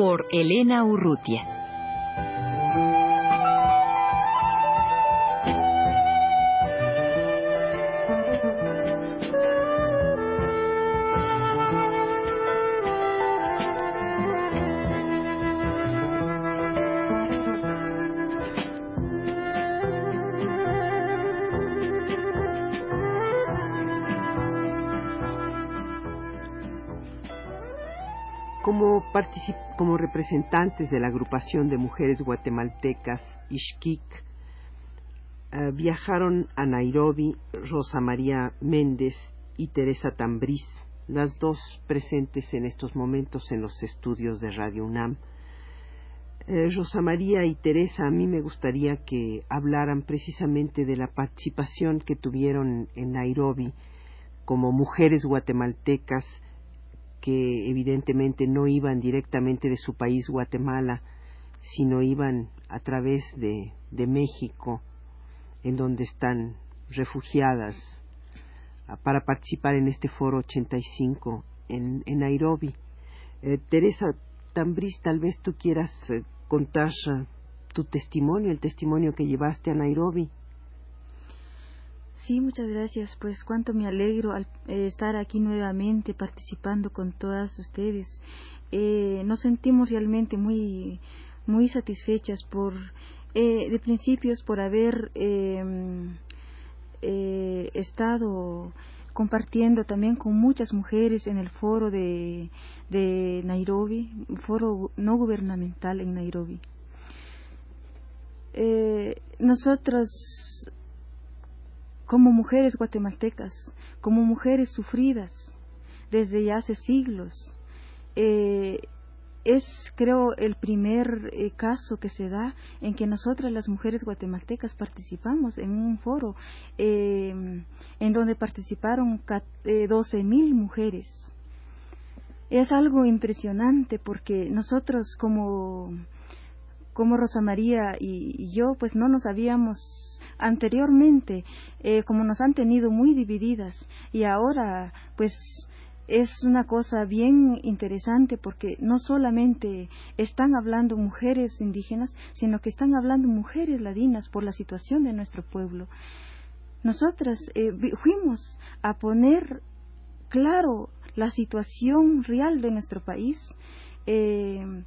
Por Elena Urrutia. Como representantes de la agrupación de mujeres guatemaltecas Ishkik, eh, viajaron a Nairobi Rosa María Méndez y Teresa Tambriz, las dos presentes en estos momentos en los estudios de Radio UNAM. Eh, Rosa María y Teresa, a mí me gustaría que hablaran precisamente de la participación que tuvieron en Nairobi como mujeres guatemaltecas que evidentemente no iban directamente de su país, Guatemala, sino iban a través de, de México, en donde están refugiadas, ah, para participar en este foro 85 en, en Nairobi. Eh, Teresa Tambriz, tal vez tú quieras eh, contar ah, tu testimonio, el testimonio que llevaste a Nairobi. Sí, muchas gracias. Pues cuánto me alegro al eh, estar aquí nuevamente participando con todas ustedes. Eh, nos sentimos realmente muy, muy satisfechas por, eh, de principios, por haber em, estado compartiendo también con muchas mujeres en el foro de, de Nairobi, un foro no gubernamental en Nairobi. nosotros como mujeres guatemaltecas, como mujeres sufridas desde ya hace siglos. Eh, es, creo, el primer eh, caso que se da en que nosotras las mujeres guatemaltecas participamos en un foro eh, en donde participaron doce mil mujeres. Es algo impresionante porque nosotros como, como Rosa María y yo, pues no nos habíamos anteriormente, eh, como nos han tenido muy divididas y ahora pues es una cosa bien interesante porque no solamente están hablando mujeres indígenas, sino que están hablando mujeres ladinas por la situación de nuestro pueblo. Nosotras eh, fuimos a poner claro la situación real de nuestro país. Eh,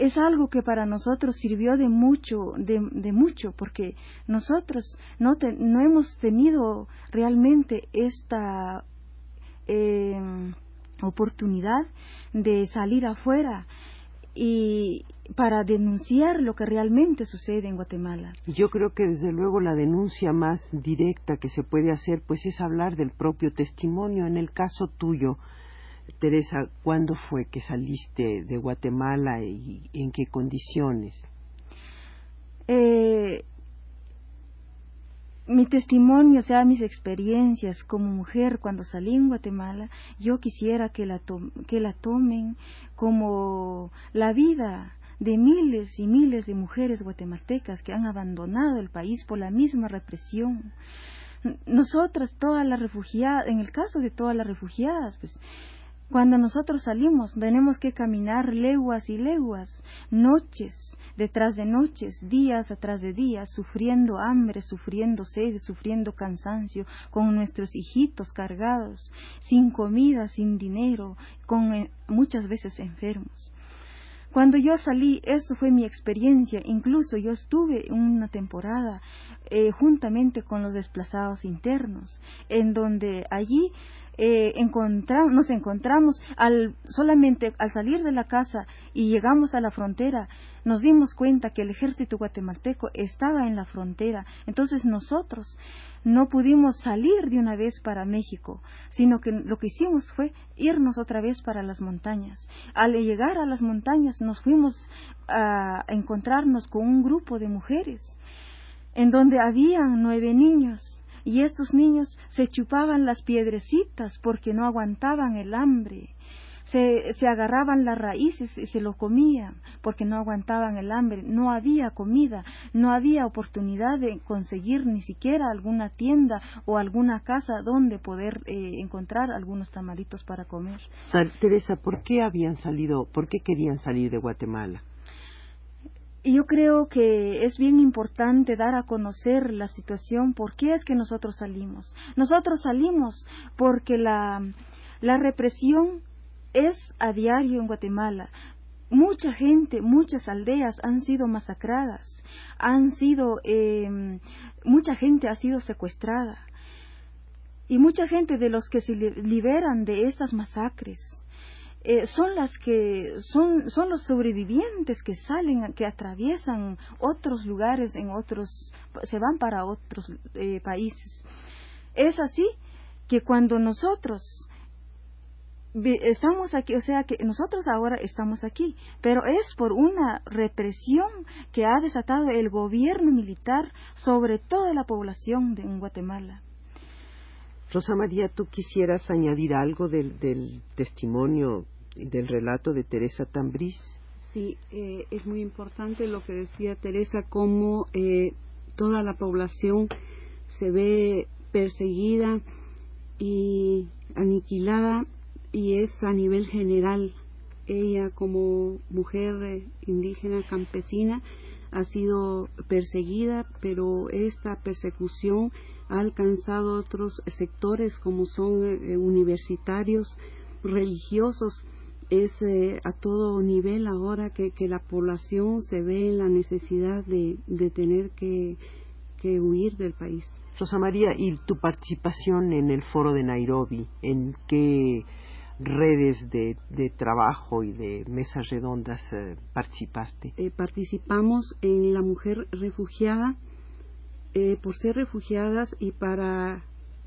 es algo que para nosotros sirvió de mucho, de, mucho, porque nosotros no, no hemos tenido realmente esta em, oportunidad de salir afuera y para denunciar lo que realmente sucede en Guatemala. Yo creo que desde luego la denuncia más directa que se puede hacer pues es hablar del propio testimonio. En el caso tuyo, Teresa, ¿cuándo fue que saliste de Guatemala y en qué condiciones? Eh, mi testimonio, o sea, mis experiencias como mujer cuando salí en Guatemala, yo quisiera que la, que la tomen como la vida de miles y miles de mujeres guatemaltecas que han abandonado el país por la misma represión. Nosotras, todas las refugiadas, en el caso de todas las refugiadas, pues cuando nosotros salimos tenemos que caminar leguas y leguas, noches detrás de noches, días atrás de días, sufriendo hambre, sufriendo sed, sufriendo cansancio, con nuestros hijitos cargados, sin comida, sin dinero, con eh, muchas veces enfermos. Cuando yo salí, eso fue mi experiencia. Incluso yo estuve una temporada eh, juntamente con los desplazados internos, en donde allí eh, nos encontramos al, solamente al salir de la casa y llegamos a la frontera, nos dimos cuenta que el ejército guatemalteco estaba en la frontera. Entonces nosotros no pudimos salir de una vez para México, sino que lo que hicimos fue irnos otra vez para las montañas. Al llegar a las montañas nos fuimos a encontrarnos con un grupo de mujeres en donde habían nueve niños y estos niños se chupaban las piedrecitas porque no aguantaban el hambre. Se, se, agarraban las raíces y se lo comían porque no aguantaban el hambre, no había comida, no había oportunidad de conseguir ni siquiera alguna tienda o alguna casa donde poder eh, encontrar algunos tamaritos para comer. Teresa, ¿por qué habían salido, por qué querían salir de Guatemala? Y yo creo que es bien importante dar a conocer la situación, por qué es que nosotros salimos. Nosotros salimos porque la, la represión es a diario en Guatemala. Mucha gente, muchas aldeas han sido masacradas, han sido, eh, mucha gente ha sido secuestrada. Y mucha gente de los que se liberan de estas masacres eh, son las que son, son los sobrevivientes que salen, que atraviesan otros lugares, en otros, se van para otros eh, países. Es así que cuando nosotros estamos aquí, o sea que nosotros ahora estamos aquí, pero es por una represión que ha desatado el gobierno militar sobre toda la población de Guatemala. Rosa María, ¿tú quisieras añadir algo del, testimonio, del relato de Teresa Tambriz? Sí, eh, es muy importante lo que decía Teresa, cómo eh, toda la población se ve perseguida y aniquilada y es a nivel general. Ella como mujer eh, indígena campesina ha sido perseguida, pero esta persecución ha alcanzado otros sectores como son eh, universitarios, religiosos. Es eh, a todo nivel ahora que, que, la población se ve en la necesidad de, tener que, que huir del país. Rosa María, ¿y tu participación en el foro de Nairobi? ¿En qué redes de, trabajo y de mesas redondas eh, participaste? Eh, participamos en La Mujer Refugiada eh, por ser refugiadas y para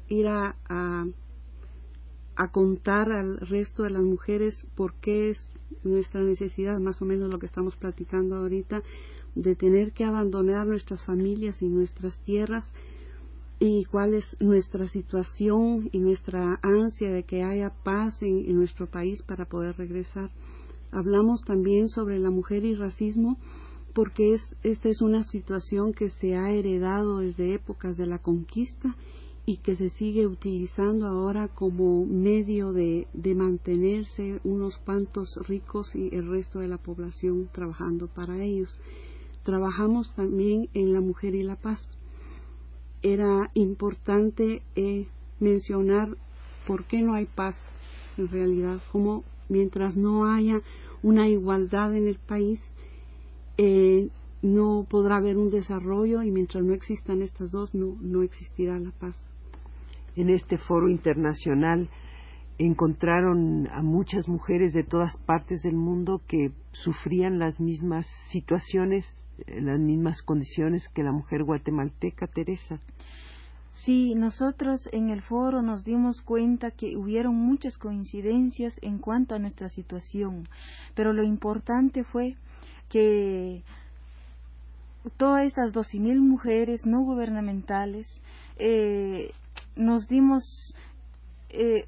ir a, a, contar al resto de las mujeres por qué es nuestra necesidad, más o menos lo que estamos platicando ahorita, de tener que abandonar nuestras familias y nuestras tierras y cuál es nuestra situación y nuestra ansia de que haya paz en, nuestro país para poder regresar. Hablamos también sobre la mujer y racismo porque es, esta es una situación que se ha heredado desde épocas de la conquista y que se sigue utilizando ahora como medio de, de mantenerse unos cuantos ricos y el resto de la población trabajando para ellos. Trabajamos también en la mujer y la paz era importante eh, mencionar por qué no hay paz en realidad, como mientras no haya una igualdad en el país, eh, no podrá haber un desarrollo y mientras no existan estas dos, no, no existirá la paz. En este foro internacional encontraron a muchas mujeres de todas partes del mundo que sufrían las mismas situaciones las mismas condiciones que la mujer guatemalteca Teresa. Sí, nosotros en el foro nos dimos cuenta que hubieron muchas coincidencias en cuanto a nuestra situación, pero lo importante fue que todas estas doce mil mujeres no gubernamentales eh, nos dimos, eh,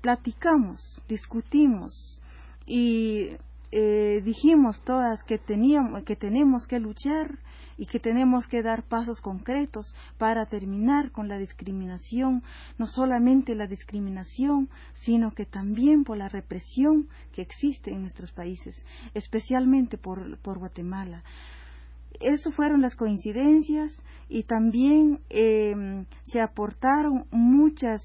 platicamos, discutimos y eh, dijimos todas que teníamos que tenemos que luchar y que tenemos que dar pasos concretos para terminar con la discriminación, no solamente la discriminación, sino que también por la represión que existe en nuestros países, especialmente por, por Guatemala. Eso fueron las coincidencias y también eh, se aportaron muchas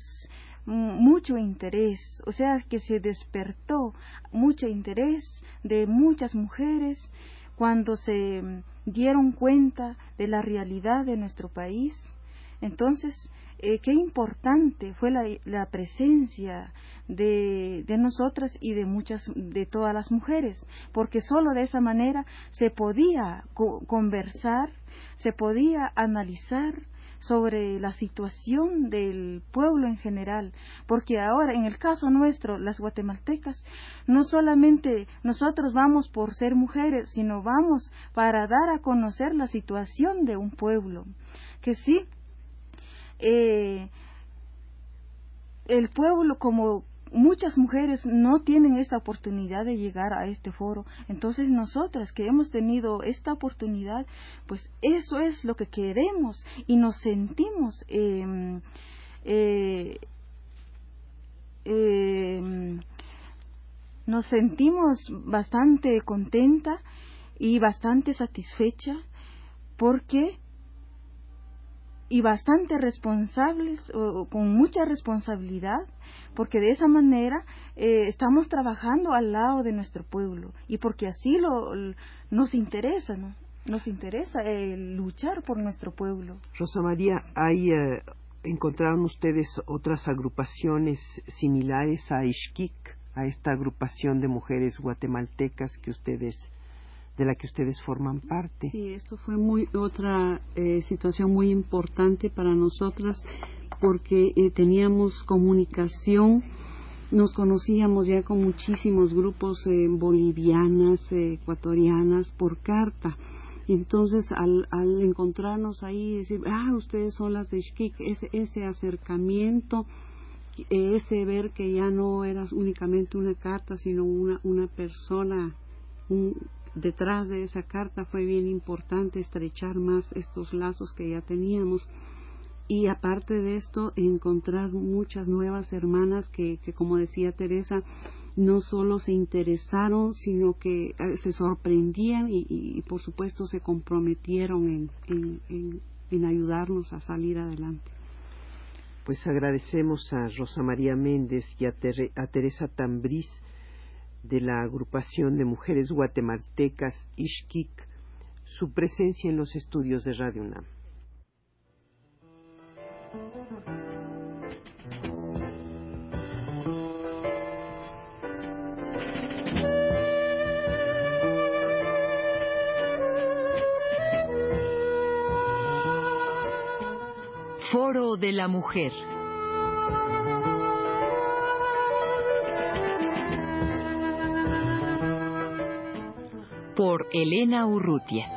mucho interés, o sea que se despertó mucho interés de muchas mujeres cuando se dieron cuenta de la realidad de nuestro país. Entonces, eh, qué importante fue la, presencia de, de, nosotras y de muchas, de todas las mujeres, porque solo de esa manera se podía conversar, se podía analizar, sobre la situación del pueblo en general, porque ahora en el caso nuestro, las guatemaltecas, no solamente nosotros vamos por ser mujeres, sino vamos para dar a conocer la situación de un pueblo, que sí, eh, el pueblo como muchas mujeres no tienen esta oportunidad de llegar a este foro. Entonces nosotras que hemos tenido esta oportunidad, pues eso es lo que queremos y nos sentimos em, eh, em, nos sentimos bastante contenta y bastante satisfecha porque y bastante responsables, o, con mucha responsabilidad, porque de esa manera eh, estamos trabajando al lado de nuestro pueblo y porque así lo, nos interesa, ¿no? Nos interesa eh, luchar por nuestro pueblo. Rosa María, ¿hay, eh, ¿encontraron ustedes otras agrupaciones similares a Ishkik, a esta agrupación de mujeres guatemaltecas que ustedes de la que ustedes forman parte. Sí, esto fue muy otra eh, situación muy importante para nosotras porque eh, teníamos comunicación, nos conocíamos ya con muchísimos grupos eh, bolivianas, ecuatorianas por carta. Entonces, al, al encontrarnos ahí decir, ah, ustedes son las de Ishkik, ese, ese acercamiento, ese ver que ya no eras únicamente una carta, sino una, una persona, un, detrás de esa carta fue bien importante estrechar más estos lazos que ya teníamos. Y aparte de esto encontrar muchas nuevas hermanas que, que como decía Teresa no solo se interesaron sino que eh, se sorprendían y, por supuesto se comprometieron en, en, en, ayudarnos a salir adelante. Pues agradecemos a Rosa María Méndez y a, a Teresa Tambriz de la agrupación de mujeres guatemaltecas Ishkik su presencia en los estudios de Radio UNAM. Foro de la Mujer. Por Elena Urrutia.